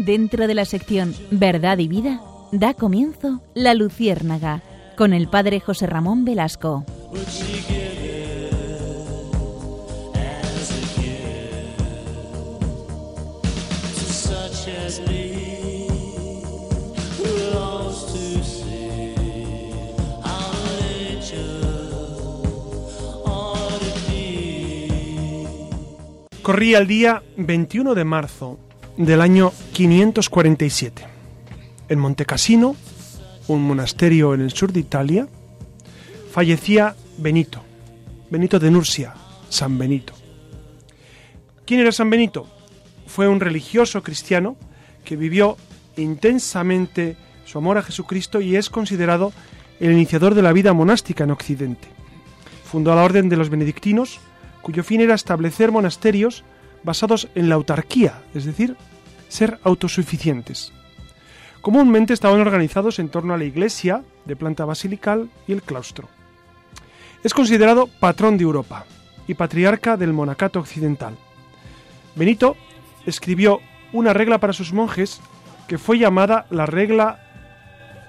Dentro de la sección Verdad y Vida, da comienzo La Luciérnaga con el padre José Ramón Velasco. Corría el día 21 de marzo del año 547. En Montecassino, un monasterio en el sur de Italia, fallecía Benito, Benito de Nursia, San Benito. ¿Quién era San Benito? Fue un religioso cristiano que vivió intensamente su amor a Jesucristo y es considerado el iniciador de la vida monástica en Occidente. Fundó la Orden de los Benedictinos, cuyo fin era establecer monasterios basados en la autarquía, es decir, ser autosuficientes. Comúnmente estaban organizados en torno a la iglesia de planta basilical y el claustro. Es considerado patrón de Europa y patriarca del monacato occidental. Benito escribió una regla para sus monjes que fue llamada la regla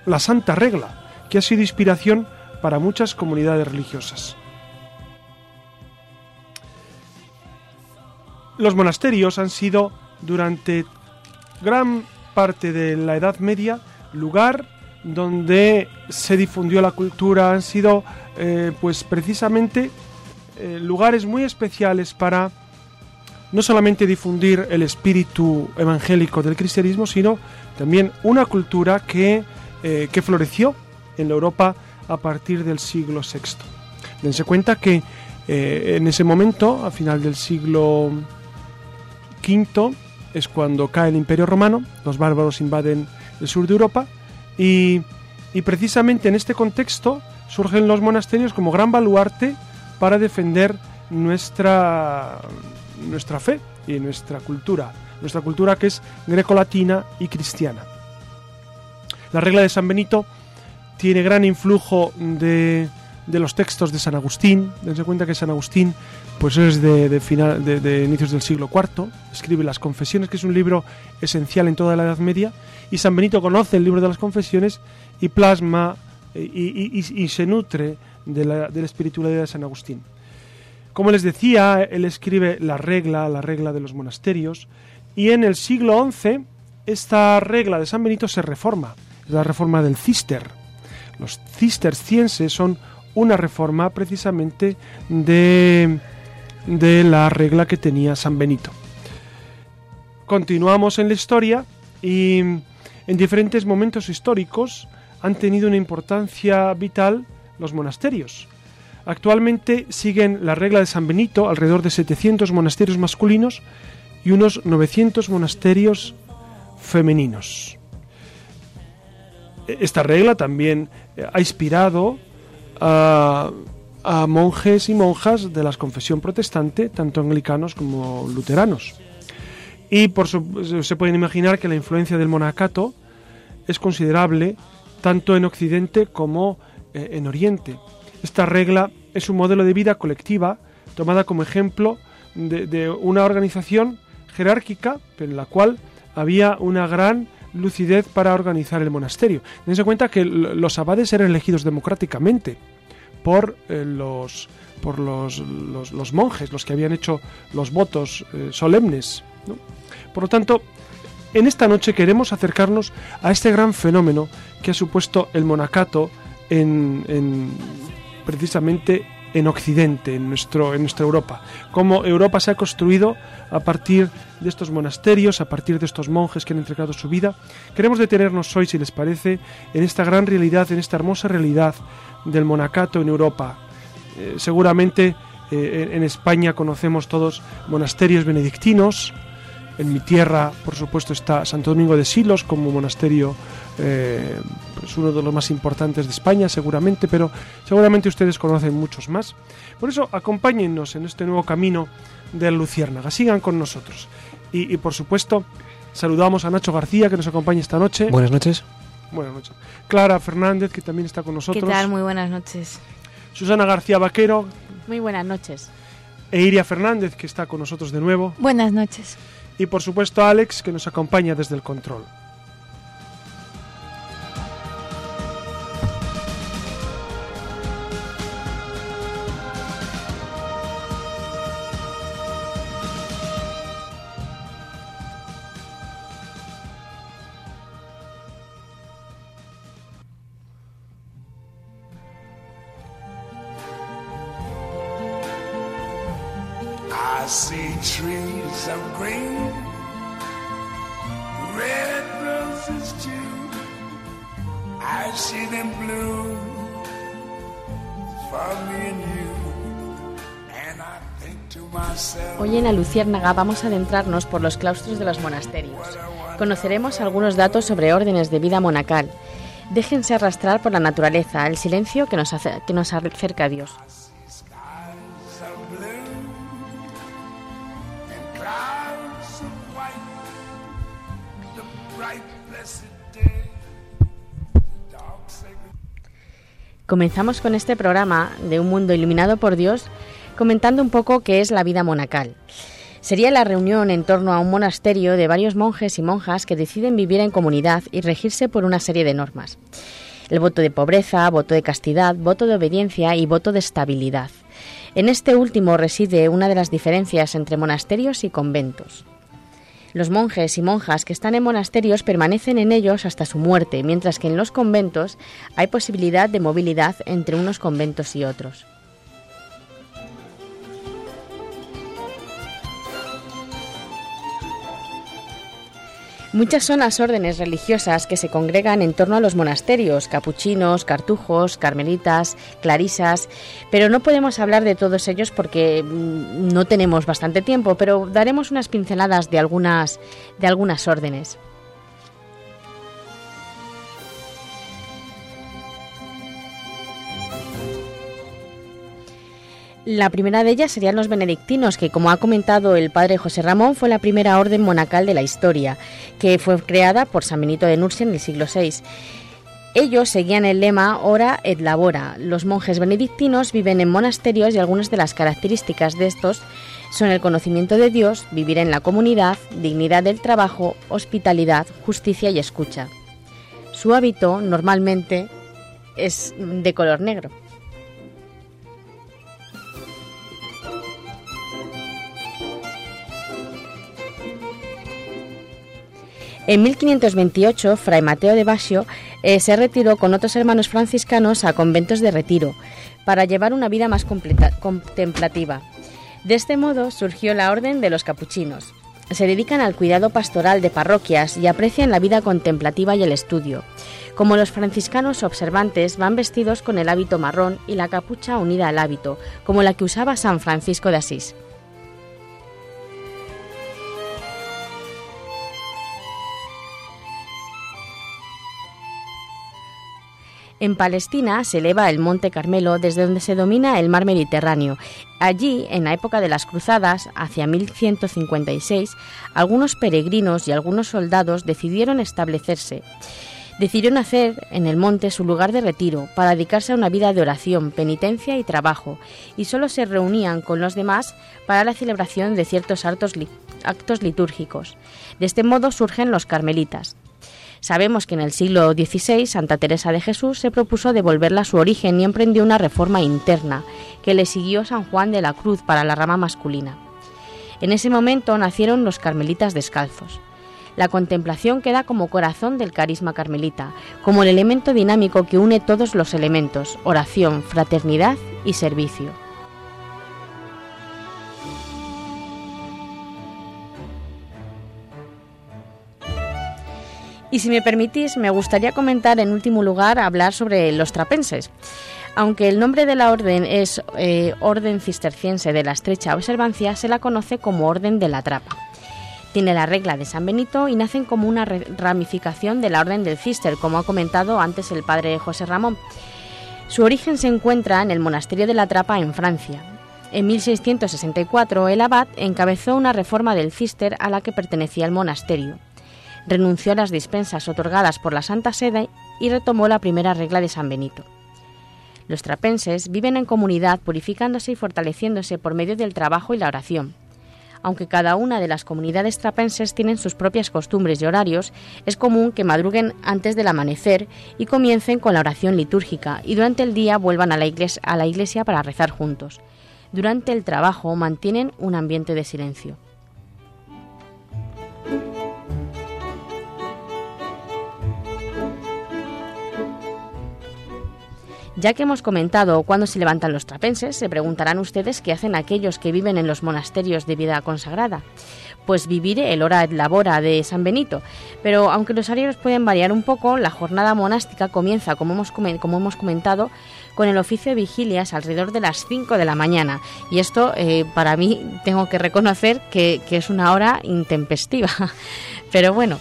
la Santa Regla, que ha sido inspiración para muchas comunidades religiosas. Los monasterios han sido durante gran parte de la Edad Media lugar donde se difundió la cultura, han sido eh, pues precisamente eh, lugares muy especiales para no solamente difundir el espíritu evangélico del cristianismo, sino también una cultura que, eh, que floreció en Europa a partir del siglo VI. Dense cuenta que en ese momento, a final del siglo V es cuando cae el Imperio Romano, los bárbaros invaden el sur de Europa y, precisamente en este contexto surgen los monasterios como gran baluarte para defender nuestra, nuestra fe y nuestra cultura, nuestra cultura que es grecolatina y cristiana. La regla de San Benito tiene gran influjo de, de los textos de San Agustín. Dense cuenta que San Agustín pues es de, final, de, inicios del siglo IV, escribe las Confesiones, que es un libro esencial en toda la Edad Media, y San Benito conoce el libro de las Confesiones y plasma eh, y, se nutre de la, de espiritualidad de San Agustín. Como les decía, él escribe la regla, la regla de los monasterios, y en el siglo XI esta regla de San Benito se reforma, es la reforma del cister. Los cistercienses son una reforma precisamente de, de la regla que tenía San Benito. Continuamos en la historia y en diferentes momentos históricos han tenido una importancia vital los monasterios. Actualmente siguen la regla de San Benito alrededor de 700 monasterios masculinos y unos 900 monasterios femeninos. Esta regla también ha inspirado a, monjes y monjas de la confesión protestante, tanto anglicanos como luteranos. Y por se pueden imaginar que la influencia del monacato es considerable tanto en Occidente como eh, en Oriente. Esta regla es un modelo de vida colectiva tomada como ejemplo de, una organización jerárquica, en la cual había una gran lucidez para organizar el monasterio. Dense cuenta que los abades eran elegidos democráticamente por eh, los por los, los, monjes, los que habían hecho los votos eh, solemnes. Por lo tanto, en esta noche queremos acercarnos a este gran fenómeno que ha supuesto el monacato en precisamente en Occidente, en, nuestro, en nuestra Europa. Cómo Europa se ha construido a partir de estos monasterios, a partir de estos monjes que han entregado su vida. Queremos detenernos hoy, si les parece, en esta gran realidad, en esta hermosa realidad del monacato en Europa. Eh, seguramente eh, en España conocemos todos monasterios benedictinos. En mi tierra, por supuesto, está Santo Domingo de Silos como monasterio eh, es uno de los más importantes de España, seguramente, pero seguramente ustedes conocen muchos más. Por eso, acompáñennos en este nuevo camino de la Luciérnaga, sigan con nosotros. Y, por supuesto, saludamos a Nacho García, que nos acompaña esta noche. Buenas noches. Buenas noches. Clara Fernández, que también está con nosotros. ¿Qué tal? Muy buenas noches. Susana García Vaquero. Muy buenas noches. E Iria Fernández, que está con nosotros de nuevo. Buenas noches. Y por supuesto a Alex que nos acompaña desde el control. Hoy en la Luciérnaga vamos a adentrarnos por los claustros de los monasterios. Conoceremos algunos datos sobre órdenes de vida monacal. Déjense arrastrar por la naturaleza, el silencio que nos, que nos acerca a Dios. Comenzamos con este programa de Un Mundo Iluminado por Dios comentando un poco qué es la vida monacal. Sería la reunión en torno a un monasterio de varios monjes y monjas que deciden vivir en comunidad y regirse por una serie de normas. El voto de pobreza, voto de castidad, voto de obediencia y voto de estabilidad. En este último reside una de las diferencias entre monasterios y conventos. Los monjes y monjas que están en monasterios permanecen en ellos hasta su muerte, mientras que en los conventos hay posibilidad de movilidad entre unos conventos y otros. Muchas son las órdenes religiosas que se congregan en torno a los monasterios, capuchinos, cartujos, carmelitas, clarisas, pero no podemos hablar de todos ellos porque mm, no tenemos bastante tiempo, pero daremos unas pinceladas de algunas, de algunas órdenes. La primera de ellas serían los benedictinos, que como ha comentado el padre José Ramón, fue la primera orden monacal de la historia, que fue creada por San Benito de Nursia en el siglo VI. Ellos seguían el lema Ora et Labora. Los monjes benedictinos viven en monasterios y algunas de las características de estos son el conocimiento de Dios, vivir en la comunidad, dignidad del trabajo, hospitalidad, justicia y escucha. Su hábito normalmente es de color negro. En 1528, Fray Mateo de Basio eh, se retiró con otros hermanos franciscanos a conventos de retiro para llevar una vida más contemplativa. De este modo surgió la Orden de los Capuchinos. Se dedican al cuidado pastoral de parroquias y aprecian la vida contemplativa y el estudio. Como los franciscanos observantes van vestidos con el hábito marrón y la capucha unida al hábito, como la que usaba San Francisco de Asís. En Palestina se eleva el Monte Carmelo desde donde se domina el mar Mediterráneo. Allí, en la época de las Cruzadas, hacia 1156, algunos peregrinos y algunos soldados decidieron establecerse. Decidieron hacer en el monte su lugar de retiro para dedicarse a una vida de oración, penitencia y trabajo, y solo se reunían con los demás para la celebración de ciertos actos, litúrgicos. De este modo surgen los carmelitas. Sabemos que en el siglo XVI Santa Teresa de Jesús se propuso devolverla a su origen y emprendió una reforma interna, que le siguió San Juan de la Cruz para la rama masculina. En ese momento nacieron los carmelitas descalzos. La contemplación queda como corazón del carisma carmelita, como el elemento dinámico que une todos los elementos, oración, fraternidad y servicio. Y si me permitís, me gustaría comentar en último lugar hablar sobre los trapenses. Aunque el nombre de la orden es eh, Orden Cisterciense de la Estrecha Observancia, se la conoce como Orden de la Trapa. Tiene la regla de San Benito y nacen como una ramificación de la Orden del Cister, como ha comentado antes el padre José Ramón. Su origen se encuentra en el monasterio de la Trapa en Francia. En 1664 el abad encabezó una reforma del Cister a la que pertenecía el monasterio renunció a las dispensas otorgadas por la Santa Sede y retomó la primera regla de San Benito. Los trapenses viven en comunidad purificándose y fortaleciéndose por medio del trabajo y la oración. Aunque cada una de las comunidades trapenses tienen sus propias costumbres y horarios, es común que madruguen antes del amanecer y comiencen con la oración litúrgica y durante el día vuelvan a la iglesia, a la iglesia para rezar juntos. Durante el trabajo mantienen un ambiente de silencio. Ya que hemos comentado cuándo se levantan los trapenses, se preguntarán ustedes qué hacen aquellos que viven en los monasterios de vida consagrada. Pues vivir el hora et labora de San Benito. Pero aunque los horarios pueden variar un poco, la jornada monástica comienza, como hemos, como hemos comentado, con el oficio de vigilias alrededor de las 5 de la mañana. Y esto, eh, para mí, tengo que reconocer que, que es una hora intempestiva. Pero bueno.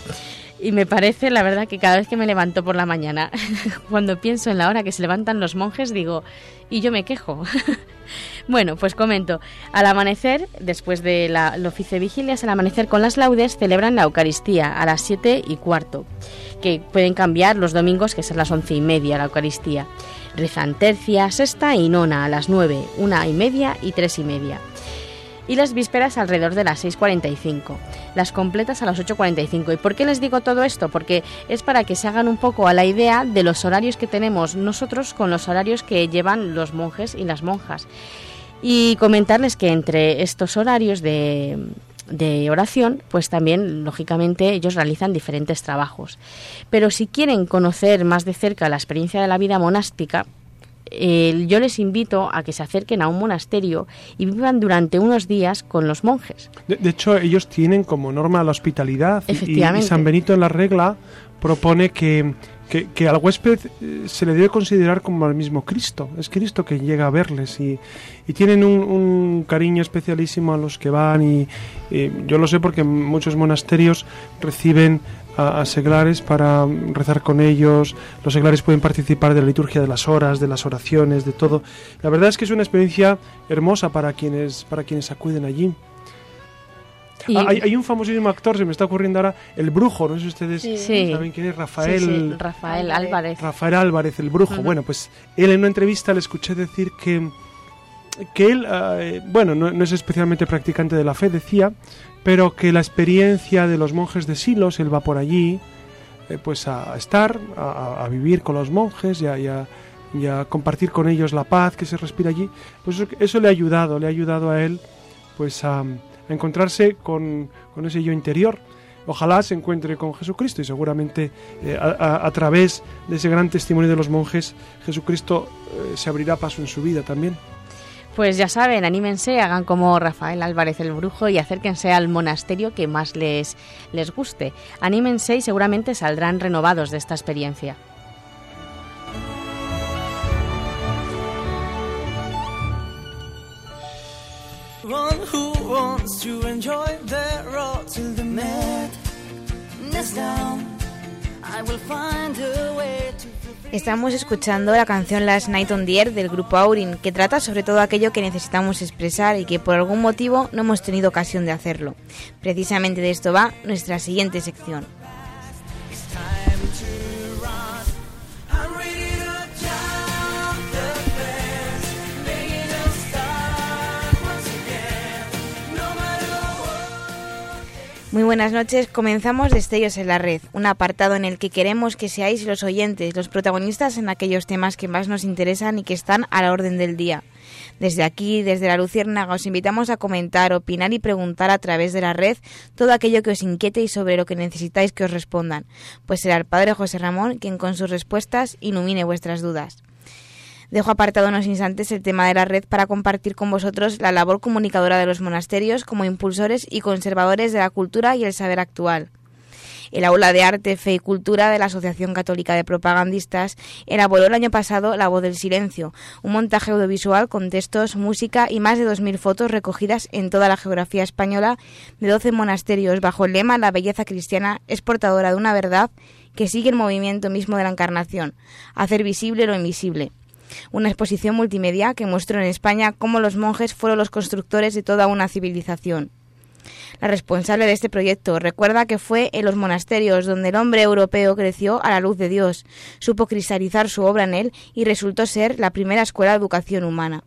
Y me parece, la verdad, que cada vez que me levanto por la mañana, cuando pienso en la hora que se levantan los monjes, digo, y yo me quejo. bueno, pues comento. Al amanecer, después del de oficio de vigilias, al amanecer con las laudes, celebran la Eucaristía a las siete y cuarto, que pueden cambiar los domingos, que es a las once y media la Eucaristía. Rezan tercia, sexta y nona a las nueve, una y media y tres y media y las vísperas alrededor de las 6.45, las completas a las 8.45. ¿Y por qué les digo todo esto? Porque es para que se hagan un poco a la idea de los horarios que tenemos nosotros con los horarios que llevan los monjes y las monjas. Y comentarles que entre estos horarios de, de oración, pues también, lógicamente, ellos realizan diferentes trabajos. Pero si quieren conocer más de cerca la experiencia de la vida monástica, yo les invito a que se acerquen a un monasterio y vivan durante unos días con los monjes. De, hecho, ellos tienen como norma la hospitalidad y, y, San Benito en la regla propone que, que, al huésped eh, se le debe considerar como al mismo Cristo. Es Cristo que llega a verles y, y tienen un, cariño especialísimo a los que van y, yo lo sé porque muchos monasterios reciben a, seglares para rezar con ellos. Los seglares pueden participar de la liturgia de las horas, de las oraciones, de todo. La verdad es que es una experiencia hermosa para quienes, para quienes acuden allí. Ah, hay, un famosísimo actor, se me está ocurriendo ahora, el brujo, no sé si ustedes saben quién es, Rafael, Rafael Álvarez. Rafael Álvarez, el brujo. Bueno, pues él en una entrevista le escuché decir que, que él, ah, eh, bueno, no, es especialmente practicante de la fe, decía, pero que la experiencia de los monjes de Silos, él va por allí, eh, pues a, estar, a, vivir con los monjes y a, compartir con ellos la paz que se respira allí, pues eso, le ha ayudado, le ha ayudado a él, pues a encontrarse con, ese yo interior. Ojalá se encuentre con Jesucristo y seguramente eh, a, través de ese gran testimonio de los monjes, Jesucristo eh, se abrirá paso en su vida también. Pues ya saben, anímense, hagan como Rafael Álvarez el Brujo y acérquense al monasterio que más les, les guste. Anímense y seguramente saldrán renovados de esta experiencia. Estamos escuchando la canción Last Night on the Air del grupo Aurin, que trata sobre todo aquello que necesitamos expresar y que por algún motivo no hemos tenido ocasión de hacerlo. Precisamente de esto va nuestra siguiente sección. Muy buenas noches. Comenzamos Destellos en la Red, un apartado en el que queremos que seáis los oyentes, los protagonistas en aquellos temas que más nos interesan y que están a la orden del día. Desde aquí, desde la Luciérnaga, os invitamos a comentar, opinar y preguntar a través de la red todo aquello que os inquiete y sobre lo que necesitáis que os respondan, pues será el Padre José Ramón quien con sus respuestas ilumine vuestras dudas. Dejo apartado unos instantes el tema de la red para compartir con vosotros la labor comunicadora de los monasterios como impulsores y conservadores de la cultura y el saber actual. El Aula de Arte, Fe y Cultura de la Asociación Católica de Propagandistas elaboró el año pasado La Voz del Silencio, un montaje audiovisual con textos, música y más de 2.000 fotos recogidas en toda la geografía española de 12 monasterios bajo el lema La belleza cristiana es portadora de una verdad que sigue el movimiento mismo de la encarnación, hacer visible lo invisible una exposición multimedia que mostró en España cómo los monjes fueron los constructores de toda una civilización. La responsable de este proyecto recuerda que fue en los monasterios donde el hombre europeo creció a la luz de Dios, supo cristalizar su obra en él y resultó ser la primera escuela de educación humana.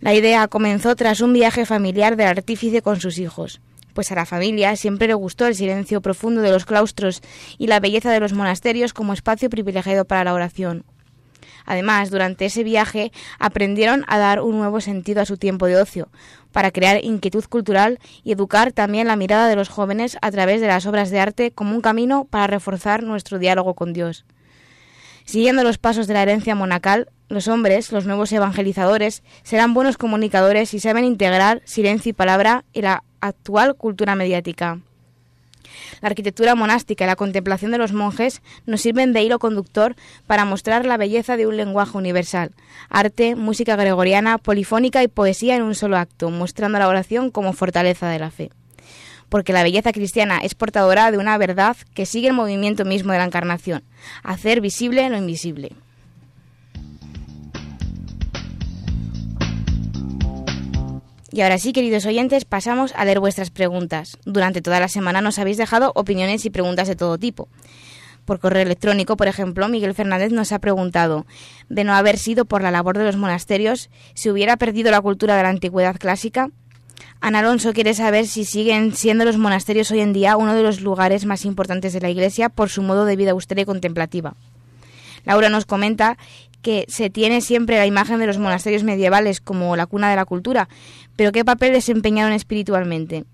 La idea comenzó tras un viaje familiar del artífice con sus hijos, pues a la familia siempre le gustó el silencio profundo de los claustros y la belleza de los monasterios como espacio privilegiado para la oración. Además, durante ese viaje aprendieron a dar un nuevo sentido a su tiempo de ocio, para crear inquietud cultural y educar también la mirada de los jóvenes a través de las obras de arte como un camino para reforzar nuestro diálogo con Dios. Siguiendo los pasos de la herencia monacal, los hombres, los nuevos evangelizadores, serán buenos comunicadores y saben integrar silencio y palabra en la actual cultura mediática. La arquitectura monástica y la contemplación de los monjes nos sirven de hilo conductor para mostrar la belleza de un lenguaje universal, arte, música gregoriana, polifónica y poesía en un solo acto, mostrando la oración como fortaleza de la fe. Porque la belleza cristiana es portadora de una verdad que sigue el movimiento mismo de la encarnación, hacer visible lo invisible. Y ahora sí, queridos oyentes, pasamos a leer vuestras preguntas. Durante toda la semana nos habéis dejado opiniones y preguntas de todo tipo. Por correo electrónico, por ejemplo, Miguel Fernández nos ha preguntado, de no haber sido por la labor de los monasterios, ¿se hubiera perdido la cultura de la antigüedad clásica? Ana Alonso quiere saber si siguen siendo los monasterios hoy en día uno de los lugares más importantes de la Iglesia por su modo de vida austera y contemplativa. Laura nos comenta que se tiene siempre la imagen de los monasterios medievales como la cuna de la cultura, pero ¿qué papel desempeñaron espiritualmente?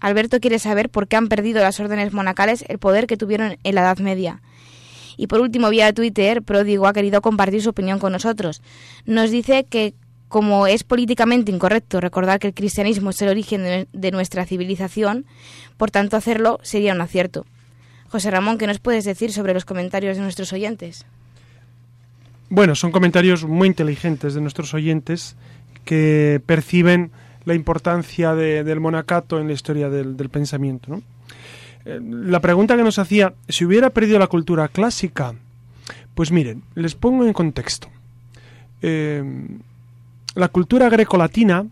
Alberto quiere saber por qué han perdido las órdenes monacales el poder que tuvieron en la Edad Media. Y por último, vía Twitter, Pródigo ha querido compartir su opinión con nosotros. Nos dice que como es políticamente incorrecto recordar que el cristianismo es el origen de nuestra civilización, por tanto hacerlo sería un acierto. José Ramón, ¿qué nos puedes decir sobre los comentarios de nuestros oyentes? Bueno, son comentarios muy inteligentes de nuestros oyentes que perciben la importancia del monacato en la historia del, pensamiento. Eh, la pregunta que nos hacía, si hubiera perdido la cultura clásica, pues miren, les pongo en contexto. Eh, la cultura grecolatina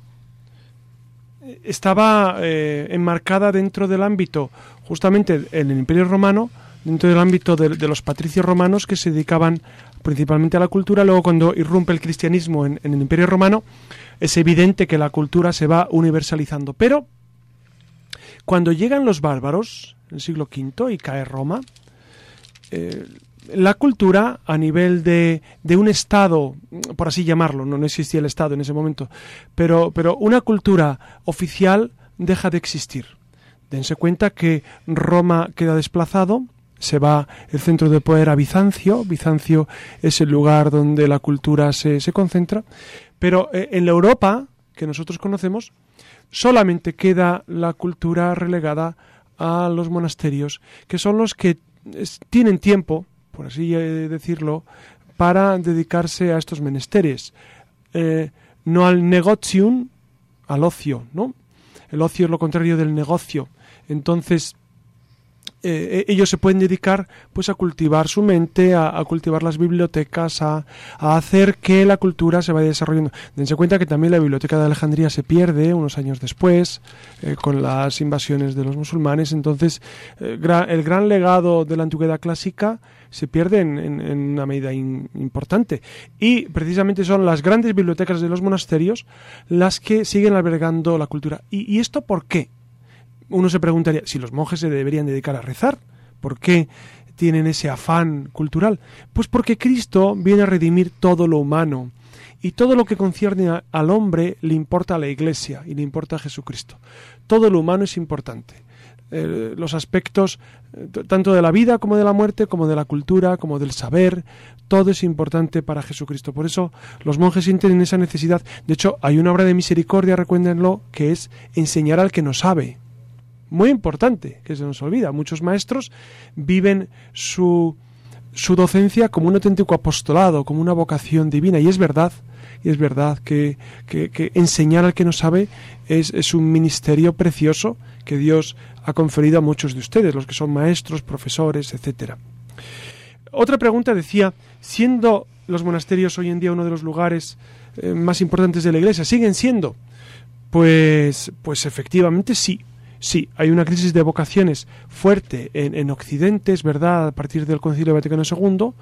estaba eh, enmarcada dentro del ámbito, justamente en el Imperio Romano, dentro del ámbito de, los patricios romanos que se dedicaban principalmente a la cultura. Luego, cuando irrumpe el cristianismo en, el Imperio Romano, es evidente que la cultura se va universalizando. Pero cuando llegan los bárbaros, en el siglo V, y cae Roma, eh, la cultura a nivel de, de, un Estado, por así llamarlo, no, no existía el Estado en ese momento, pero, pero una cultura oficial deja de existir. Dense cuenta que Roma queda desplazado, se va el centro de poder a Bizancio. Bizancio es el lugar donde la cultura se, se concentra. Pero eh, en la Europa que nosotros conocemos, solamente queda la cultura relegada a los monasterios, que son los que tienen tiempo, por así eh, decirlo, para dedicarse a estos menesteres. Eh, no al negotium, al ocio, ¿no? El ocio es lo contrario del negocio. Entonces, eh, ellos se pueden dedicar pues a cultivar su mente, a, cultivar las bibliotecas, a, hacer que la cultura se vaya desarrollando. Dense cuenta que también la biblioteca de Alejandría se pierde unos años después eh, con las invasiones de los musulmanes. Entonces, eh, el gran legado de la antigüedad clásica se pierde en, una medida importante. Y precisamente son las grandes bibliotecas de los monasterios las que siguen albergando la cultura. ¿Y, y esto por qué? Uno se preguntaría si los monjes se deberían dedicar a rezar. ¿Por qué tienen ese afán cultural? Pues porque Cristo viene a redimir todo lo humano y todo lo que concierne al hombre le importa a la Iglesia y le importa a Jesucristo. Todo lo humano es importante. Eh, los aspectos eh, tanto de la vida como de la muerte, como de la cultura, como del saber, todo es importante para Jesucristo. Por eso los monjes sienten esa necesidad. De hecho, hay una obra de misericordia, recuérdenlo, que es enseñar al que no sabe muy importante, que se nos olvida. Muchos maestros viven su, su docencia como un auténtico apostolado, como una vocación divina. Y es verdad, y es verdad que, que, enseñar al que no sabe es, es, un ministerio precioso que Dios ha conferido a muchos de ustedes, los que son maestros, profesores, etcétera. Otra pregunta decía, siendo los monasterios hoy en día uno de los lugares eh, más importantes de la Iglesia, ¿siguen siendo? Pues, pues efectivamente sí, Sí, hay una crisis de vocaciones fuerte en, Occidente, es verdad, a partir del Concilio Vaticano II,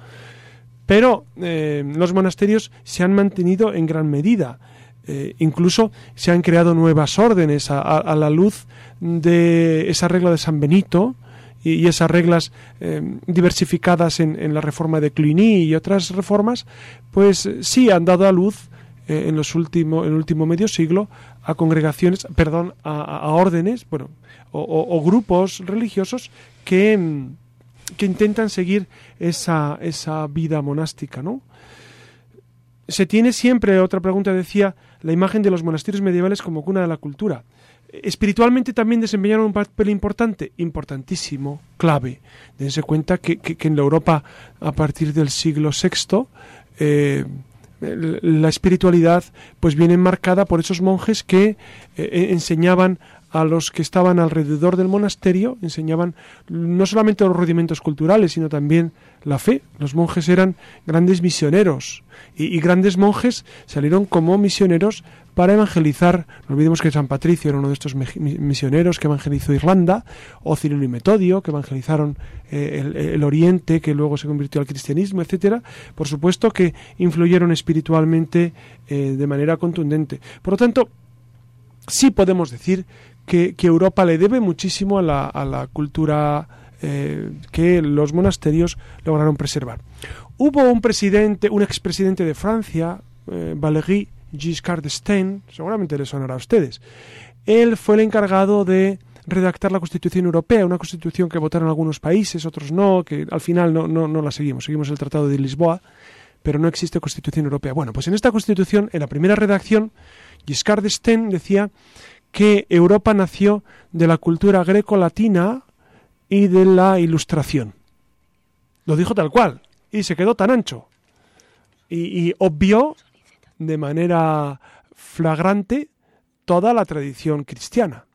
pero eh, los monasterios se han mantenido en gran medida. Eh, incluso se han creado nuevas órdenes a, la luz de esa regla de San Benito y, esas reglas eh, diversificadas en, la reforma de Cluny y otras reformas, pues sí han dado a luz eh, en los últimos en el último medio siglo a congregaciones, perdón, a, órdenes, bueno, o, grupos religiosos que, que intentan seguir esa, esa vida monástica, ¿no? Se tiene siempre, otra pregunta decía, la imagen de los monasterios medievales como cuna de la cultura. Espiritualmente también desempeñaron un papel importante, importantísimo, clave. Dense cuenta que, en la Europa a partir del siglo VI eh, la espiritualidad pues viene marcada por esos monjes que eh, enseñaban a los que estaban alrededor del monasterio, enseñaban no solamente los rudimentos culturales, sino también la fe. Los monjes eran grandes misioneros y, grandes monjes salieron como misioneros para evangelizar. No olvidemos que San Patricio era uno de estos misioneros que evangelizó Irlanda, o Cirilo y Metodio, que evangelizaron eh, el, Oriente, que luego se convirtió al cristianismo, etcétera. Por supuesto que influyeron espiritualmente eh, de manera contundente. Por lo tanto, sí podemos decir que, Europa le debe muchísimo a la, cultura eh, que los monasterios lograron preservar. Hubo un presidente, un expresidente de Francia, Valéry Giscard d'Estaing, seguramente le sonará a ustedes. Él fue el encargado de redactar la Constitución Europea, una constitución que votaron algunos países, otros no, que al final no, no, no la seguimos, seguimos el Tratado de Lisboa, pero no existe Constitución Europea. Bueno, pues en esta Constitución, en la primera redacción, Giscard d'Estaing decía que Europa nació de la cultura greco-latina y de la ilustración. Lo dijo tal cual y se quedó tan ancho. Y, obvió de manera flagrante toda la tradición cristiana,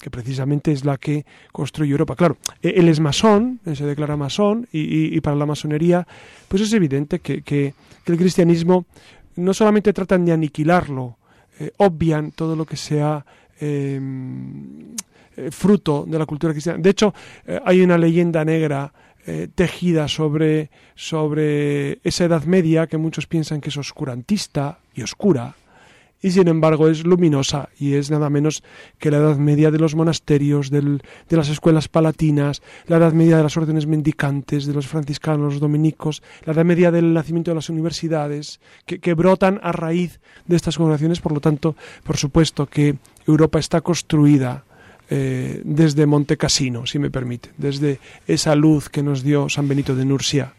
que precisamente es la que construye Europa. Claro, e, él es masón, se declara masón, y, para la masonería, pues es evidente que, el cristianismo no solamente tratan de aniquilarlo, eh, obvian todo lo que sea Em, eh, fruto de la cultura cristiana. De hecho, eh, hay una leyenda negra eh, tejida sobre, sobre esa Edad Media que muchos piensan que es oscurantista y oscura, y sin embargo es luminosa y es nada menos que la edad media de los monasterios, de las escuelas palatinas, la edad media de las órdenes mendicantes, de los franciscanos, los dominicos, la edad media del nacimiento de las universidades, que, brotan a raíz de estas congregaciones. Por lo tanto, por supuesto que Europa está construida eh, desde Monte Cassino, si me permite, desde esa luz que nos dio San Benito de Nursia.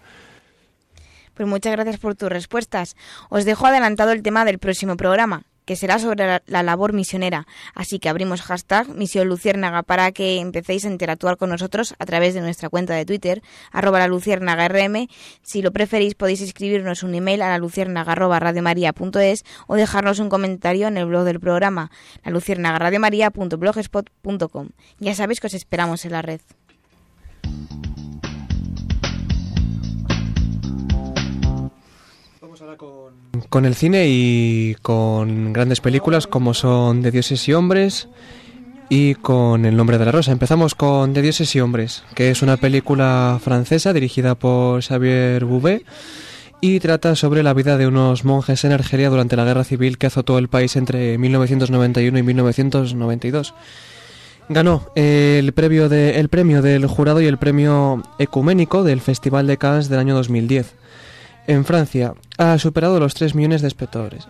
Pues muchas gracias por tus respuestas. Os dejo adelantado el tema del próximo programa, que será sobre la, labor misionera. Así que abrimos hashtag Misión Luciérnaga para que empecéis a interactuar con nosotros a través de nuestra cuenta de Twitter, arroba la luciérnaga rm. Si lo preferís podéis escribirnos un email a la luciérnaga o dejarnos un comentario en el blog del programa, la luciérnaga radiomaria.blogspot.com. Ya sabéis que os esperamos en la red. Con... el cine y con grandes películas como son De Dioses y Hombres y con El nombre de la rosa. Empezamos con De Dioses y Hombres, que es una película francesa dirigida por Xavier Bouvet y trata sobre la vida de unos monjes en Argelia durante la guerra civil que azotó el país entre 1991 y 1992. Ganó el premio, de, el premio del jurado y el premio ecuménico del Festival de Cannes del año 2010. En Francia ha superado los 3 millones de espectadores.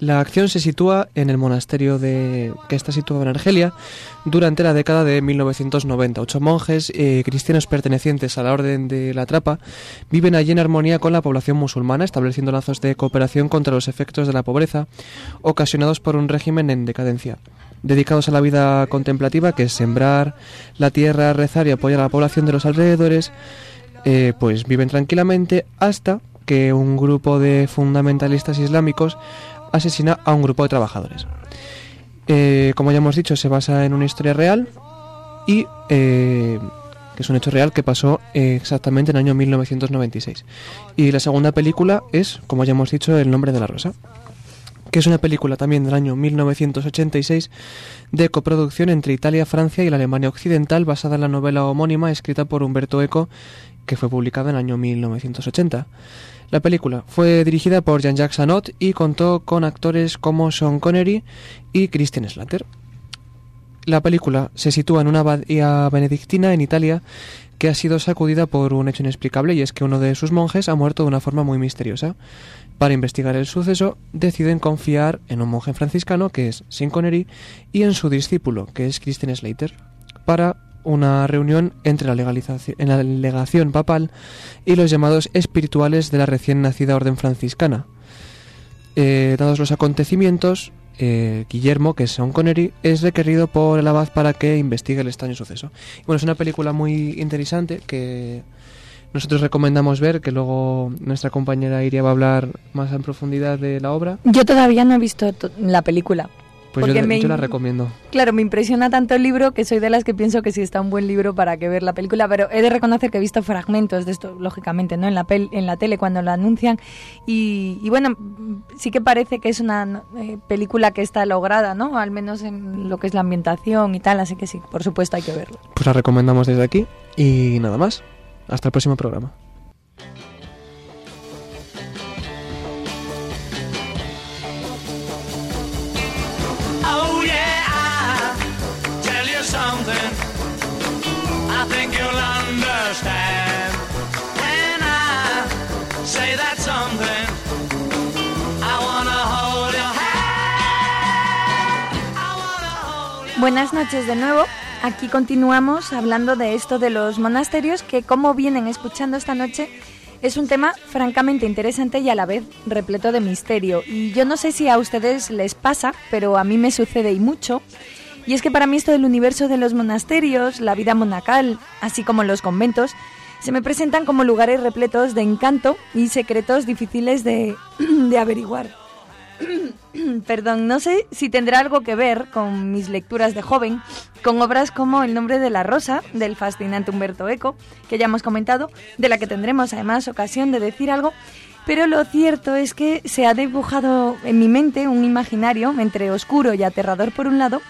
La acción se sitúa en el monasterio de que está situado en Argelia durante la década de 1990. Ocho monjes eh, cristianos pertenecientes a la Orden de la Trapa viven allí en armonía con la población musulmana, estableciendo lazos de cooperación contra los efectos de la pobreza ocasionados por un régimen en decadencia. Dedicados a la vida contemplativa, que es sembrar la tierra, rezar y apoyar a la población de los alrededores, eh, pues viven tranquilamente hasta que un grupo de fundamentalistas islámicos asesina a un grupo de trabajadores. Eh, como ya hemos dicho, se basa en una historia real y eh, que es un hecho real que pasó exactamente en el año 1996. Y la segunda película es, como ya hemos dicho, El nombre de la rosa, que es una película también del año 1986 de coproducción entre Italia, Francia y la Alemania Occidental, basada en la novela homónima escrita por Humberto Eco, que fue publicada en el año 1980. La película fue dirigida por Jean-Jacques Anot y contó con actores como Sean Connery y Christian Slater. La película se sitúa en una abadía benedictina en Italia que ha sido sacudida por un hecho inexplicable y es que uno de sus monjes ha muerto de una forma muy misteriosa. Para investigar el suceso, deciden confiar en un monje franciscano, que es Sean Connery, y en su discípulo, que es Christian Slater, para una reunión entre la, en la legación papal y los llamados espirituales de la recién nacida orden franciscana. Eh, dados los acontecimientos, eh, Guillermo, que es Sean Connery, es requerido por el abad para que investigue el extraño suceso. Bueno, es una película muy interesante que nosotros recomendamos ver, que luego nuestra compañera Iria va a hablar más en profundidad de la obra. Yo todavía no he visto la película. Pues yo, me, la recomiendo. Claro, me impresiona tanto el libro que soy de las que pienso que sí está un buen libro para que ver la película, pero he de reconocer que he visto fragmentos de esto, lógicamente, ¿no? En la, en la tele cuando lo anuncian. Y, bueno, sí que parece que es una eh, película que está lograda, ¿no? Al menos en lo que es la ambientación y tal, así que sí, por supuesto hay que verlo. Pues la recomendamos desde aquí y nada más. Hasta el próximo programa. Buenas noches de nuevo. Aquí continuamos hablando de esto de los monasterios que como vienen escuchando esta noche es un tema francamente interesante y a la vez repleto de misterio. Y yo no sé si a ustedes les pasa, pero a mí me sucede y mucho. Y es que para mí esto del universo de los monasterios, la vida monacal, así como los conventos, se me presentan como lugares repletos de encanto y secretos difíciles de, averiguar. Perdón, no sé si tendrá algo que ver con mis lecturas de joven, con obras como El nombre de la rosa, del fascinante Humberto Eco, que ya hemos comentado, de la que tendremos además ocasión de decir algo, pero lo cierto es que se ha dibujado en mi mente un imaginario entre oscuro y aterrador por un lado,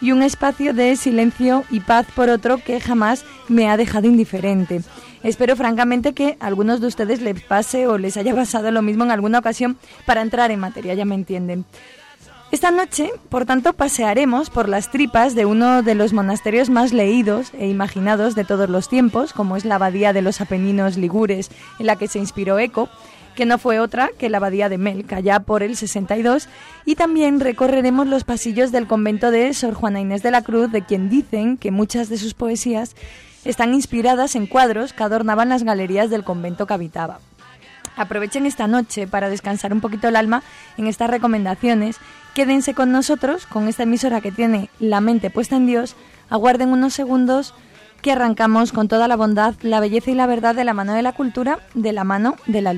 y un espacio de silencio y paz por otro que jamás me ha dejado indiferente. Espero francamente que a algunos de ustedes les pase o les haya pasado lo mismo en alguna ocasión para entrar en materia, ya me entienden. Esta noche, por tanto, pasearemos por las tripas de uno de los monasterios más leídos e imaginados de todos los tiempos, como es la Abadía de los Apeninos Ligures, en la que se inspiró Eco, que no fue otra que la Abadía de Melk, allá por el 62, y también recorreremos los pasillos del convento de Sor Juana Inés de la Cruz, de quien dicen que muchas de sus poesías están inspiradas en cuadros que adornaban las galerías del convento que habitaba. Aprovechen esta noche para descansar un poquito el alma en estas recomendaciones. Quédense con nosotros, con esta emisora que tiene la mente puesta en Dios. Aguarden unos segundos que arrancamos con toda la bondad, la belleza y la verdad de la mano de la cultura, de la mano de la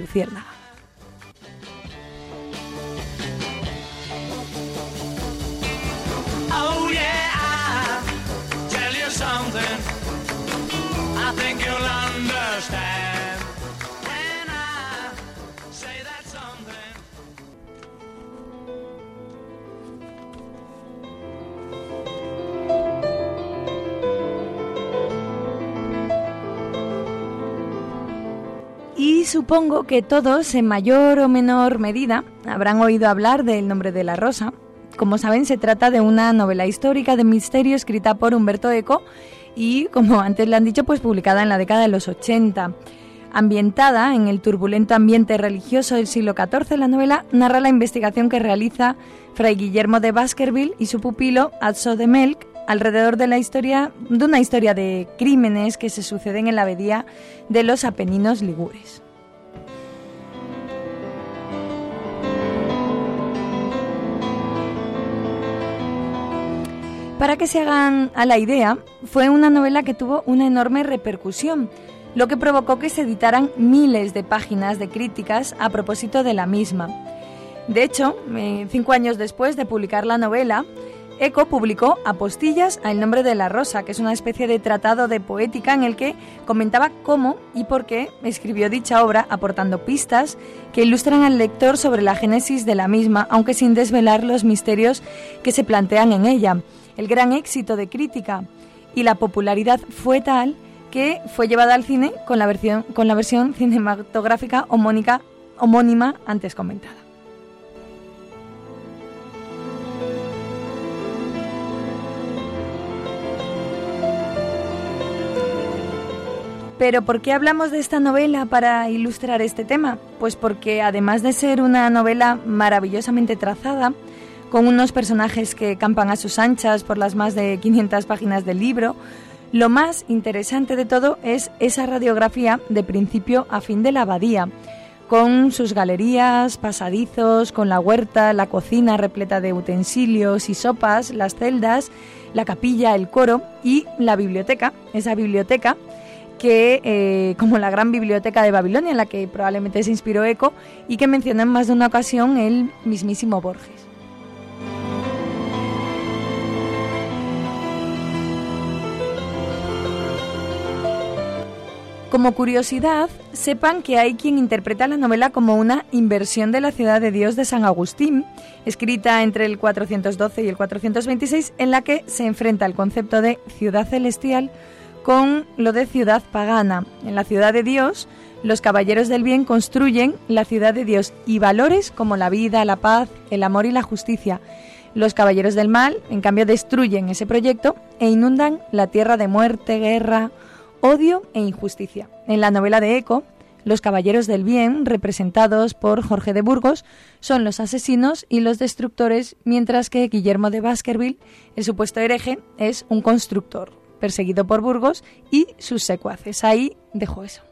lucierna. Y supongo que todos, en mayor o menor medida, habrán oído hablar del nombre de la rosa. Como saben, se trata de una novela histórica de misterio escrita por Humberto Eco y, como antes le han dicho, pues publicada en la década de los 80. Ambientada en el turbulento ambiente religioso del siglo XIV, la novela narra la investigación que realiza Fray Guillermo de Baskerville y su pupilo Adso de Melk alrededor de la historia de una historia de crímenes que se suceden en la abadía de los Apeninos Ligures. Para que se hagan a la idea, fue una novela que tuvo una enorme repercusión, lo que provocó que se editaran miles de páginas de críticas a propósito de la misma. De hecho, eh, cinco años después de publicar la novela, Eco publicó Apostillas al nombre de la rosa, que es una especie de tratado de poética en el que comentaba cómo y por qué escribió dicha obra, aportando pistas que ilustran al lector sobre la génesis de la misma, aunque sin desvelar los misterios que se plantean en ella. El gran éxito de crítica y la popularidad fue tal que fue llevada al cine con la versión, con la versión cinematográfica homónica, homónima antes comentada. Pero ¿por qué hablamos de esta novela para ilustrar este tema? Pues porque además de ser una novela maravillosamente trazada, con unos personajes que campan a sus anchas por las más de 500 páginas del libro, lo más interesante de todo es esa radiografía de principio a fin de la abadía, con sus galerías, pasadizos, con la huerta, la cocina repleta de utensilios y sopas, las celdas, la capilla, el coro y la biblioteca, esa biblioteca que, eh, como la gran biblioteca de Babilonia, en la que probablemente se inspiró Eco, y que mencionó en más de una ocasión el mismísimo Borges. Como curiosidad, sepan que hay quien interpreta la novela como una inversión de la ciudad de Dios de San Agustín, escrita entre el 412 y el 426, en la que se enfrenta el concepto de ciudad celestial con lo de ciudad pagana. En la ciudad de Dios, los caballeros del bien construyen la ciudad de Dios y valores como la vida, la paz, el amor y la justicia. Los caballeros del mal, en cambio, destruyen ese proyecto e inundan la tierra de muerte, guerra, odio e injusticia. En la novela de Eco, los caballeros del bien, representados por Jorge de Burgos, son los asesinos y los destructores, mientras que Guillermo de Baskerville, el supuesto hereje, es un constructor perseguido por Burgos y sus secuaces. Ahí dejó eso.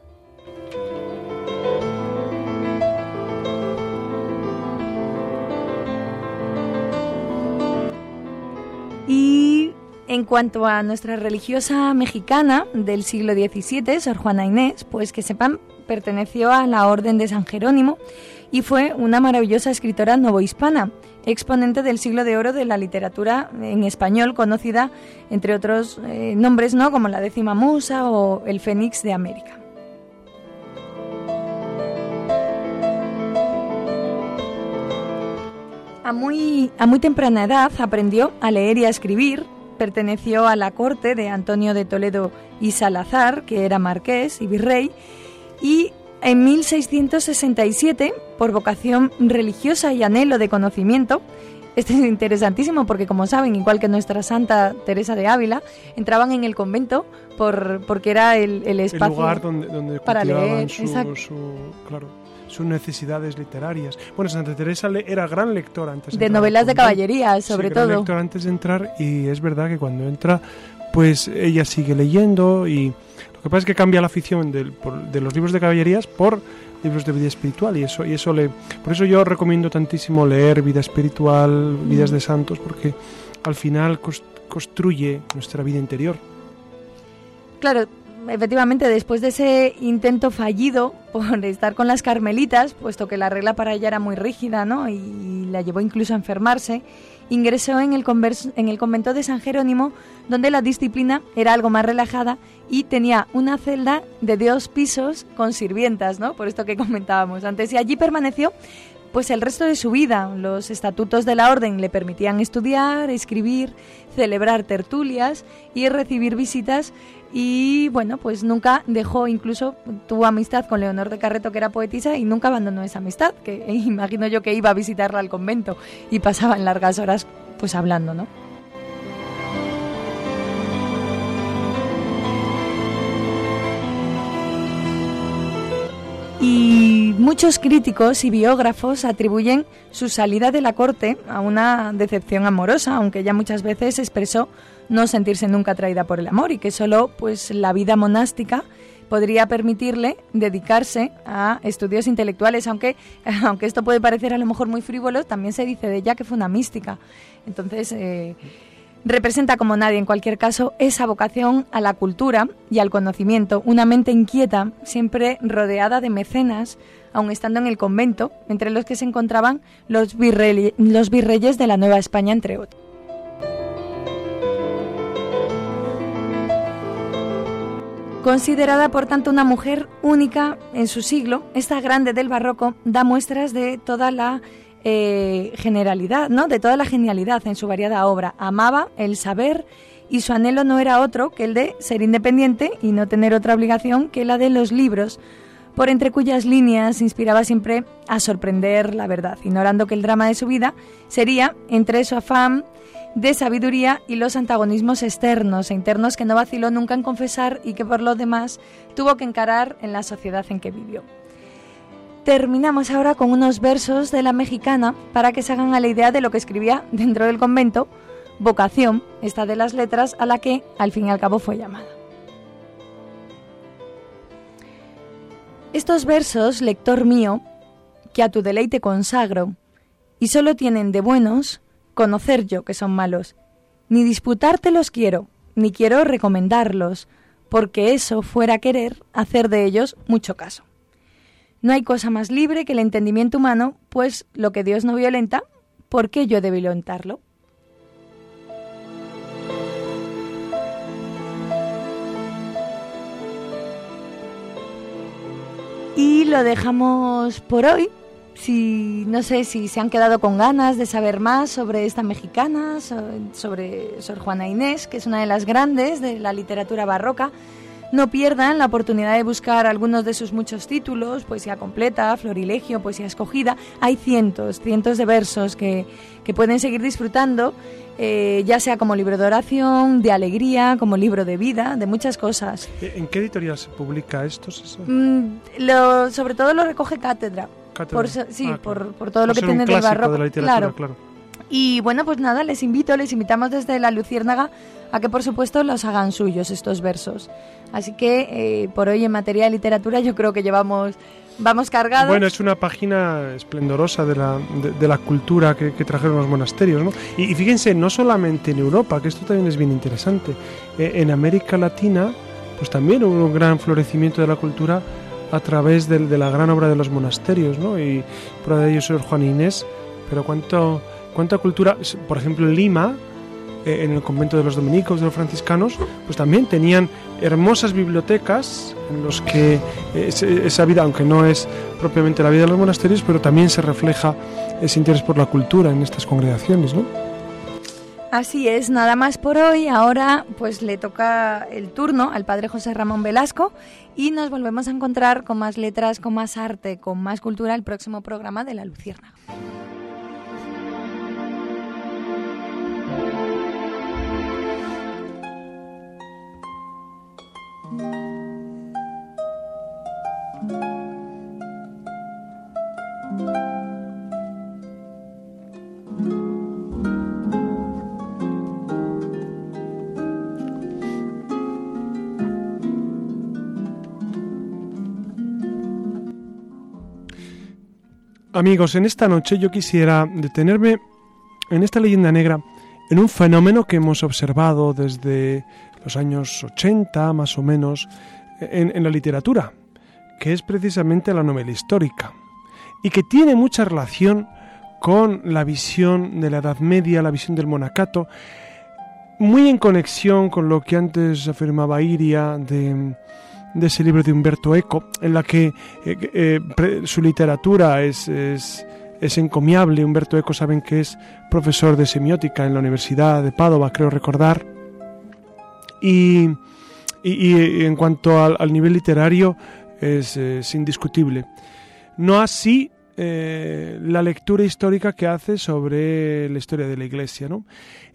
En cuanto a nuestra religiosa mexicana del siglo XVII, Sor Juana Inés, pues que sepan, perteneció a la Orden de San Jerónimo y fue una maravillosa escritora novohispana exponente del siglo de oro de la literatura en español, conocida entre otros eh, nombres, ¿no? como la décima musa o el Fénix de América. A muy, a muy temprana edad aprendió a leer y a escribir, perteneció a la corte de Antonio de Toledo y Salazar, que era marqués y virrey, y en 1667, por vocación religiosa y anhelo de conocimiento, este es interesantísimo porque, como saben, igual que nuestra Santa Teresa de Ávila, entraban en el convento por, porque era el, el espacio lugar donde, para leer claro, sus necesidades literarias. Bueno, Santa Teresa era gran lectora antes de, de novelas de caballería, sobre sí, todo. Gran lectora antes de entrar y es verdad que cuando entra, pues ella sigue leyendo y lo que pasa es que cambia la afición de, de los libros de caballerías por libros de vida espiritual y eso y eso le por eso yo recomiendo tantísimo leer vida espiritual, vidas de santos porque al final construye nuestra vida interior. Claro, efectivamente, después de ese intento fallido por estar con las carmelitas, puesto que la regla para ella era muy rígida, ¿no? Y la llevó incluso a enfermarse, ingresó en el, en el convento de San Jerónimo, donde la disciplina era algo más relajada y tenía una celda de dos pisos con sirvientas, ¿no? Por esto que comentábamos antes. Y allí permaneció pues el resto de su vida. Los estatutos de la orden le permitían estudiar, escribir, celebrar tertulias y recibir visitas y bueno, pues nunca dejó, incluso tuvo amistad con Leonor de Carreto, que era poetisa, y nunca abandonó esa amistad, que imagino yo que iba a visitarla al convento y pasaban largas horas pues hablando, ¿no? Y muchos críticos y biógrafos atribuyen su salida de la corte a una decepción amorosa, aunque ella muchas veces expresó no sentirse nunca atraída por el amor y que solo pues la vida monástica podría permitirle dedicarse a estudios intelectuales, aunque, aunque esto puede parecer a lo mejor muy frívolo, también se dice de ella que fue una mística. Entonces, eh, representa como nadie, en cualquier caso, esa vocación a la cultura y al conocimiento, una mente inquieta, siempre rodeada de mecenas, aun estando en el convento, entre los que se encontraban los, virreyes de la Nueva España, entre otros. Considerada por tanto una mujer única en su siglo, esta grande del barroco da muestras de toda la eh, generalidad, ¿no? de toda la genialidad en su variada obra. Amaba el saber y su anhelo no era otro que el de ser independiente y no tener otra obligación que la de los libros, por entre cuyas líneas inspiraba siempre a sorprender la verdad, ignorando que el drama de su vida sería entre su afán de sabiduría y los antagonismos externos e internos que no vaciló nunca en confesar y que por lo demás tuvo que encarar en la sociedad en que vivió. Terminamos ahora con unos versos de la mexicana para que se hagan a la idea de lo que escribía dentro del convento, vocación, esta de las letras, a la que al fin y al cabo fue llamada. Estos versos, lector mío, que a tu deleite consagro, y solo tienen de buenos conocer yo que son malos. Ni disputártelos quiero, ni quiero recomendarlos, porque eso fuera querer hacer de ellos mucho caso. No hay cosa más libre que el entendimiento humano, pues lo que Dios no violenta, ¿por qué yo he violentarlo? Y lo dejamos por hoy si no sé si se han quedado con ganas de saber más sobre esta mexicana, sobre Sor Juana Inés, que es una de las grandes de la literatura barroca. No pierdan la oportunidad de buscar algunos de sus muchos títulos, poesía completa, florilegio, poesía escogida. Hay cientos, cientos de versos que, que pueden seguir disfrutando, eh, ya sea como libro de oración, de alegría, como libro de vida, de muchas cosas. ¿En qué editorial se publica esto? Mm, lo, sobre todo lo recoge Cátedra. Por, sí, ah, por, por, todo lo que tiene del barroco. De claro. claro. Y bueno, pues nada, les invito, les invitamos desde la Luciérnaga a que por supuesto los hagan suyos estos versos. Así que eh, por hoy en materia de literatura yo creo que llevamos vamos cargados. Bueno, es una página esplendorosa de la, de, la cultura que, trajeron los monasterios. ¿no? Y, fíjense, no solamente en Europa, que esto también es bien interesante, eh, en América Latina, pues también hubo un gran florecimiento de la cultura a través de, de la gran obra de los monasterios, ¿no? Y prueba de ello es Juan Inés, pero cuánto, cuánta cultura, por ejemplo en Lima, eh, en el convento de los dominicos, de los franciscanos, pues también tenían hermosas bibliotecas en los que esa vida, aunque no es propiamente la vida de los monasterios, pero también se refleja ese interés por la cultura en estas congregaciones, ¿no? Así es, nada más por hoy. Ahora pues le toca el turno al padre José Ramón Velasco y nos volvemos a encontrar con más letras, con más arte, con más cultura el próximo programa de La Lucierna. Amigos, en esta noche yo quisiera detenerme en esta leyenda negra, en un fenómeno que hemos observado desde los años 80 más o menos en, la literatura, que es precisamente la novela histórica, y que tiene mucha relación con la visión de la Edad Media, la visión del monacato, muy en conexión con lo que antes afirmaba Iria de de ese libro de Humberto Eco, en la que eh, eh, su literatura es, es, encomiable. Humberto Eco saben que es profesor de semiótica en la Universidad de Padova, creo recordar. Y, y, en cuanto al, nivel literario es, indiscutible. No así eh, la lectura histórica que hace sobre la historia de la Iglesia. ¿no?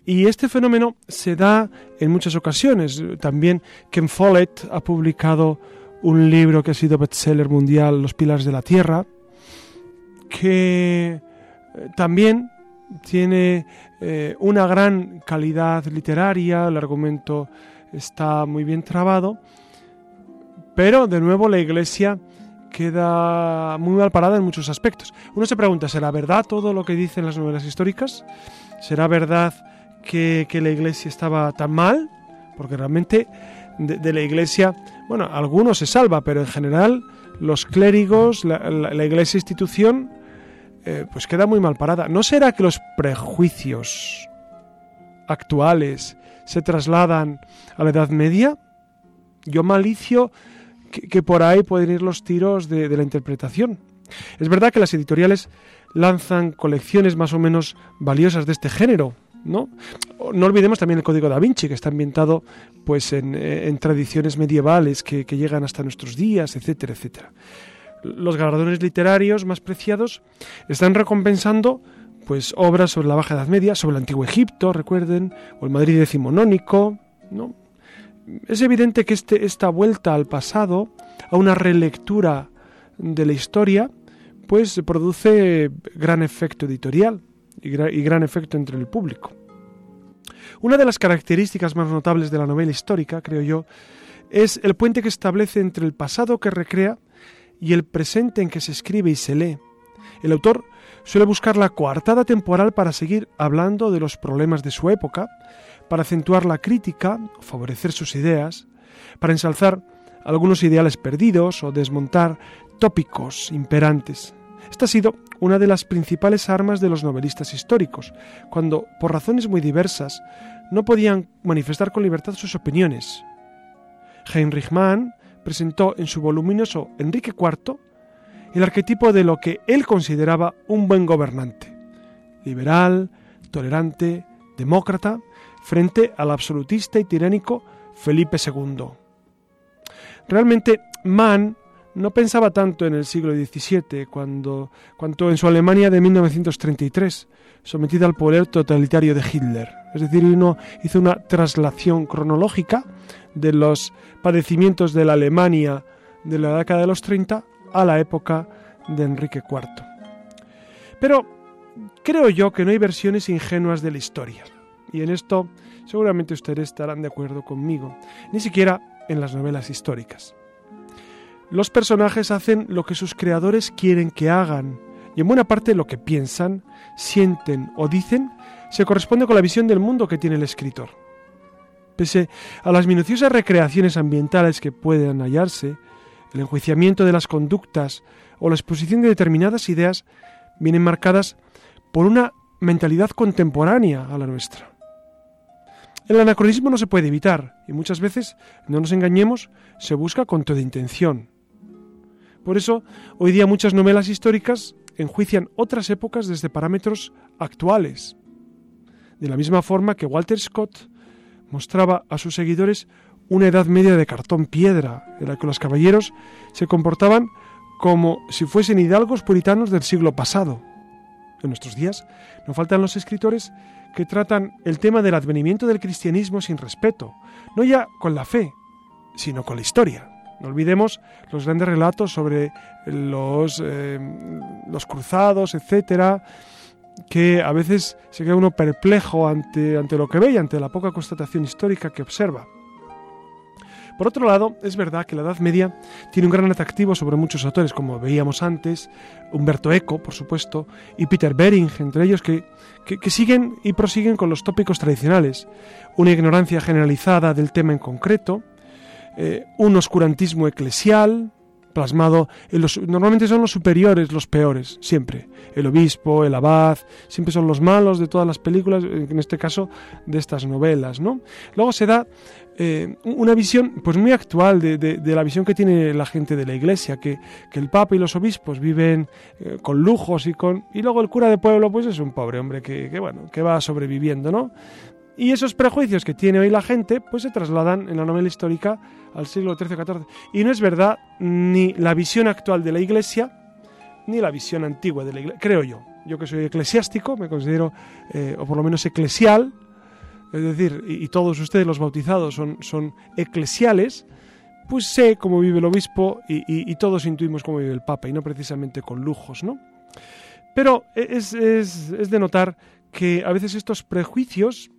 Y este fenómeno se da en muchas ocasiones. También Ken Follett ha publicado un libro que ha sido bestseller mundial, Los Pilares de la Tierra, que eh, también tiene eh, una gran calidad literaria, el argumento está muy bien trabado, pero de nuevo la Iglesia queda muy mal parada en muchos aspectos. Uno se pregunta, ¿será verdad todo lo que dicen las novelas históricas? ¿Será verdad que, la iglesia estaba tan mal, porque realmente de, la iglesia, bueno, algunos se salva, pero en general los clérigos, la, iglesia institución, eh, pues queda muy mal parada. ¿No será que los prejuicios actuales se trasladan a la Edad Media? Yo malicio que, por ahí pueden ir los tiros de la interpretación. Es verdad que las editoriales lanzan colecciones más o menos valiosas de este género, ¿no? No olvidemos también el Código da Vinci, que está ambientado pues en, eh, tradiciones medievales que, llegan hasta nuestros días, etcétera, etcétera. Los galardones literarios más preciados están recompensando pues obras sobre la Baja Edad Media, sobre el Antiguo Egipto, recuerden, o el Madrid decimonónico, ¿no? Es evidente que este, esta vuelta al pasado, a una relectura de la historia, pues produce gran efecto editorial y, gran efecto entre el público. Una de las características más notables de la novela histórica, creo yo, es el puente que establece entre el pasado que recrea y el presente en que se escribe y se lee. El autor suele buscar la coartada temporal para seguir hablando de los problemas de su época, para acentuar la crítica, favorecer sus ideas, para ensalzar algunos ideales perdidos o desmontar tópicos imperantes. Esta ha sido una de las principales armas de los novelistas históricos, cuando, por razones muy diversas, no podían manifestar con libertad sus opiniones. Heinrich Mann presentó en su voluminoso Enrique IV el arquetipo de lo que él consideraba un buen gobernante, liberal, tolerante, demócrata, frente al absolutista y tiránico Felipe II. Realmente, Mann no pensaba tanto en el siglo XVII cuando, cuanto en su Alemania de 1933, sometida al poder totalitario de Hitler. Es decir, uno hizo una traslación cronológica de los padecimientos de la Alemania de la década de los 30 a la época de Enrique IV. Pero creo yo que no hay versiones ingenuas de la historia. Y en esto seguramente ustedes estarán de acuerdo conmigo, ni siquiera en las novelas históricas. Los personajes hacen lo que sus creadores quieren que hagan, y en buena parte lo que piensan, sienten o dicen se corresponde con la visión del mundo que tiene el escritor. Pese a las minuciosas recreaciones ambientales que puedan hallarse, el enjuiciamiento de las conductas o la exposición de determinadas ideas vienen marcadas por una mentalidad contemporánea a la nuestra. El anacronismo no se puede evitar y muchas veces, no nos engañemos, se busca con toda intención. Por eso, hoy día muchas novelas históricas enjuician otras épocas desde parámetros actuales. De la misma forma que Walter Scott mostraba a sus seguidores una edad media de cartón piedra, en la que los caballeros se comportaban como si fuesen hidalgos puritanos del siglo pasado. En nuestros días no faltan los escritores que tratan el tema del advenimiento del cristianismo sin respeto, no ya con la fe, sino con la historia. No olvidemos los grandes relatos sobre los, eh, los cruzados, etcétera, que a veces se queda uno perplejo ante, ante lo que ve y ante la poca constatación histórica que observa. Por otro lado, es verdad que la Edad Media tiene un gran atractivo sobre muchos autores, como veíamos antes, Humberto Eco, por supuesto, y Peter Bering, entre ellos, que, que siguen y prosiguen con los tópicos tradicionales, una ignorancia generalizada del tema en concreto, eh, un oscurantismo eclesial plasmado en los normalmente son los superiores los peores siempre. El obispo el abad siempre son los malos de todas las películas en este caso de estas novelas no luego se da eh, una visión pues muy actual de, la visión que tiene la gente de la iglesia que, el papa y los obispos viven eh, con lujos y con y luego el cura de pueblo pues es un pobre hombre que, bueno que va sobreviviendo no y esos prejuicios que tiene hoy la gente, pues se trasladan en la novela histórica al siglo XIII-XIV. Y no es verdad ni la visión actual de la Iglesia, ni la visión antigua de la Iglesia, creo yo. Yo que soy eclesiástico, me considero, eh, o por lo menos eclesial, es decir, y, todos ustedes los bautizados son, son eclesiales, pues sé cómo vive el obispo y, y, todos intuimos cómo vive el papa, y no precisamente con lujos, ¿no? Pero es, es, es de notar que a veces estos prejuicios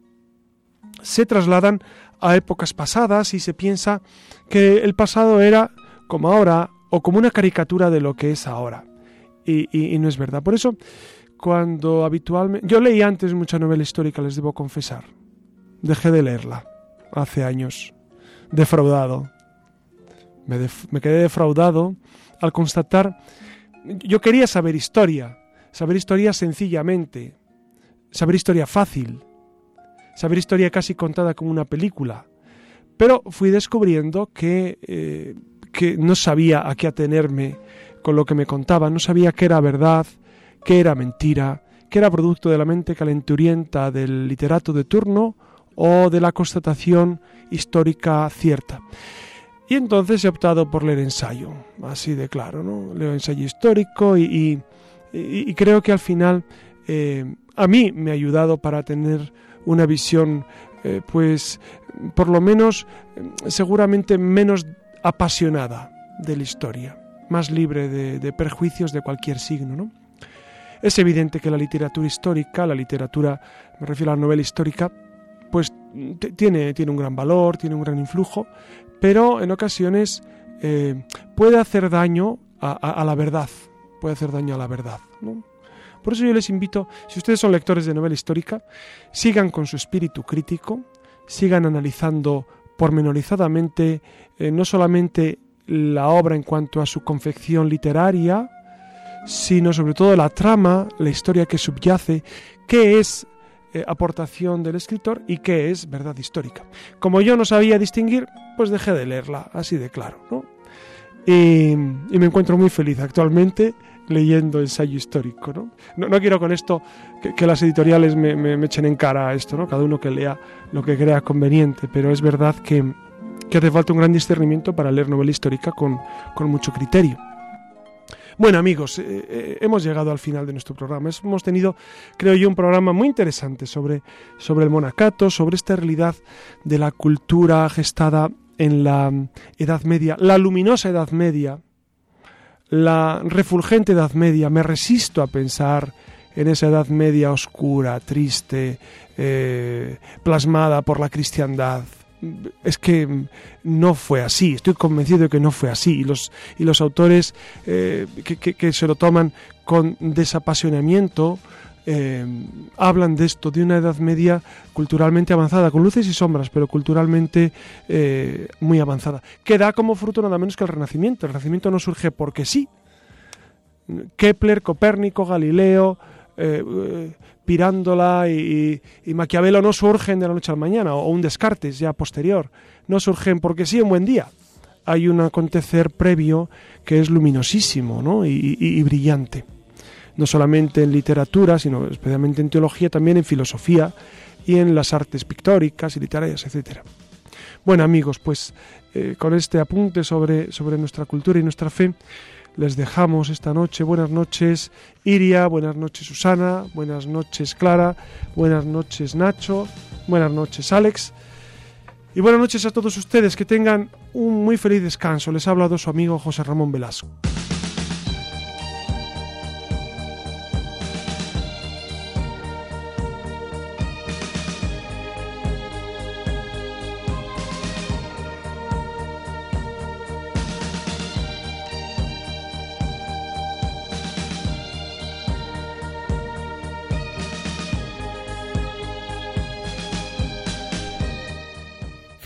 se trasladan a épocas pasadas y se piensa que el pasado era como ahora o como una caricatura de lo que es ahora. Y, no es verdad. Por eso, cuando habitualmente... Yo leí antes mucha novela histórica, les debo confesar. Dejé de leerla hace años. Defraudado. Me, me quedé defraudado al constatar... Yo quería saber historia. Saber historia sencillamente. Saber historia fácil saber historia casi contada como una película. Pero fui descubriendo que, eh, que no sabía a qué atenerme con lo que me contaban, no sabía qué era verdad, qué era mentira, que era producto de la mente calenturienta del literato de turno o de la constatación histórica cierta. Y entonces he optado por leer ensayo, así de claro, ¿no? Leo ensayo histórico y, creo que al final eh, a mí me ha ayudado para tener una visión, eh, pues, por lo menos, seguramente menos apasionada de la historia, más libre de, perjuicios de cualquier signo, ¿no? Es evidente que la literatura histórica, la literatura, me refiero a la novela histórica, pues tiene, tiene un gran valor, tiene un gran influjo, pero en ocasiones eh, puede hacer daño a, la verdad, puede hacer daño a la verdad. Por eso yo les invito, si ustedes son lectores de novela histórica, sigan con su espíritu crítico, sigan analizando pormenorizadamente eh, no solamente la obra en cuanto a su confección literaria, sino sobre todo la trama, la historia que subyace, qué es eh, aportación del escritor y qué es verdad histórica. Como yo no sabía distinguir, pues dejé de leerla, así de claro. ¿no? Y, me encuentro muy feliz actualmente leyendo ensayo histórico. No, no, quiero con esto que, las editoriales me, echen en cara a esto, ¿no? cada uno que lea lo que crea conveniente, pero es verdad que, que hace falta un gran discernimiento para leer novela histórica con, con mucho criterio. Bueno amigos, eh, eh, hemos llegado al final de nuestro programa. Hemos tenido, creo yo, un programa muy interesante sobre, sobre el monacato, sobre esta realidad de la cultura gestada en la Edad Media, la luminosa Edad Media, la refulgente Edad Media. Me resisto a pensar en esa Edad Media oscura, triste, eh, plasmada por la cristiandad, es que no fue así, estoy convencido de que no fue así. Y los, y los autores eh, que, se lo toman con desapasionamiento eh, hablan de esto, de una Edad Media culturalmente avanzada, con luces y sombras, pero culturalmente eh, muy avanzada, que da como fruto nada menos que el Renacimiento. El Renacimiento no surge porque sí. Kepler, Copérnico, Galileo, Pirándola y, Maquiavelo no surgen de la noche al mañana, o un Descartes ya posterior, no surgen porque sí un buen día. Hay un acontecer previo que es luminosísimo ¿no? y, brillante. No solamente en literatura, sino especialmente en teología, también en filosofía y en las artes pictóricas y literarias, etc. Bueno amigos, pues eh, con este apunte sobre, sobre nuestra cultura y nuestra fe, les dejamos esta noche. Buenas noches Iria, buenas noches Susana, buenas noches Clara, buenas noches Nacho, buenas noches Alex. Y buenas noches a todos ustedes, que tengan un muy feliz descanso. Les ha hablado su amigo José Ramón Velasco.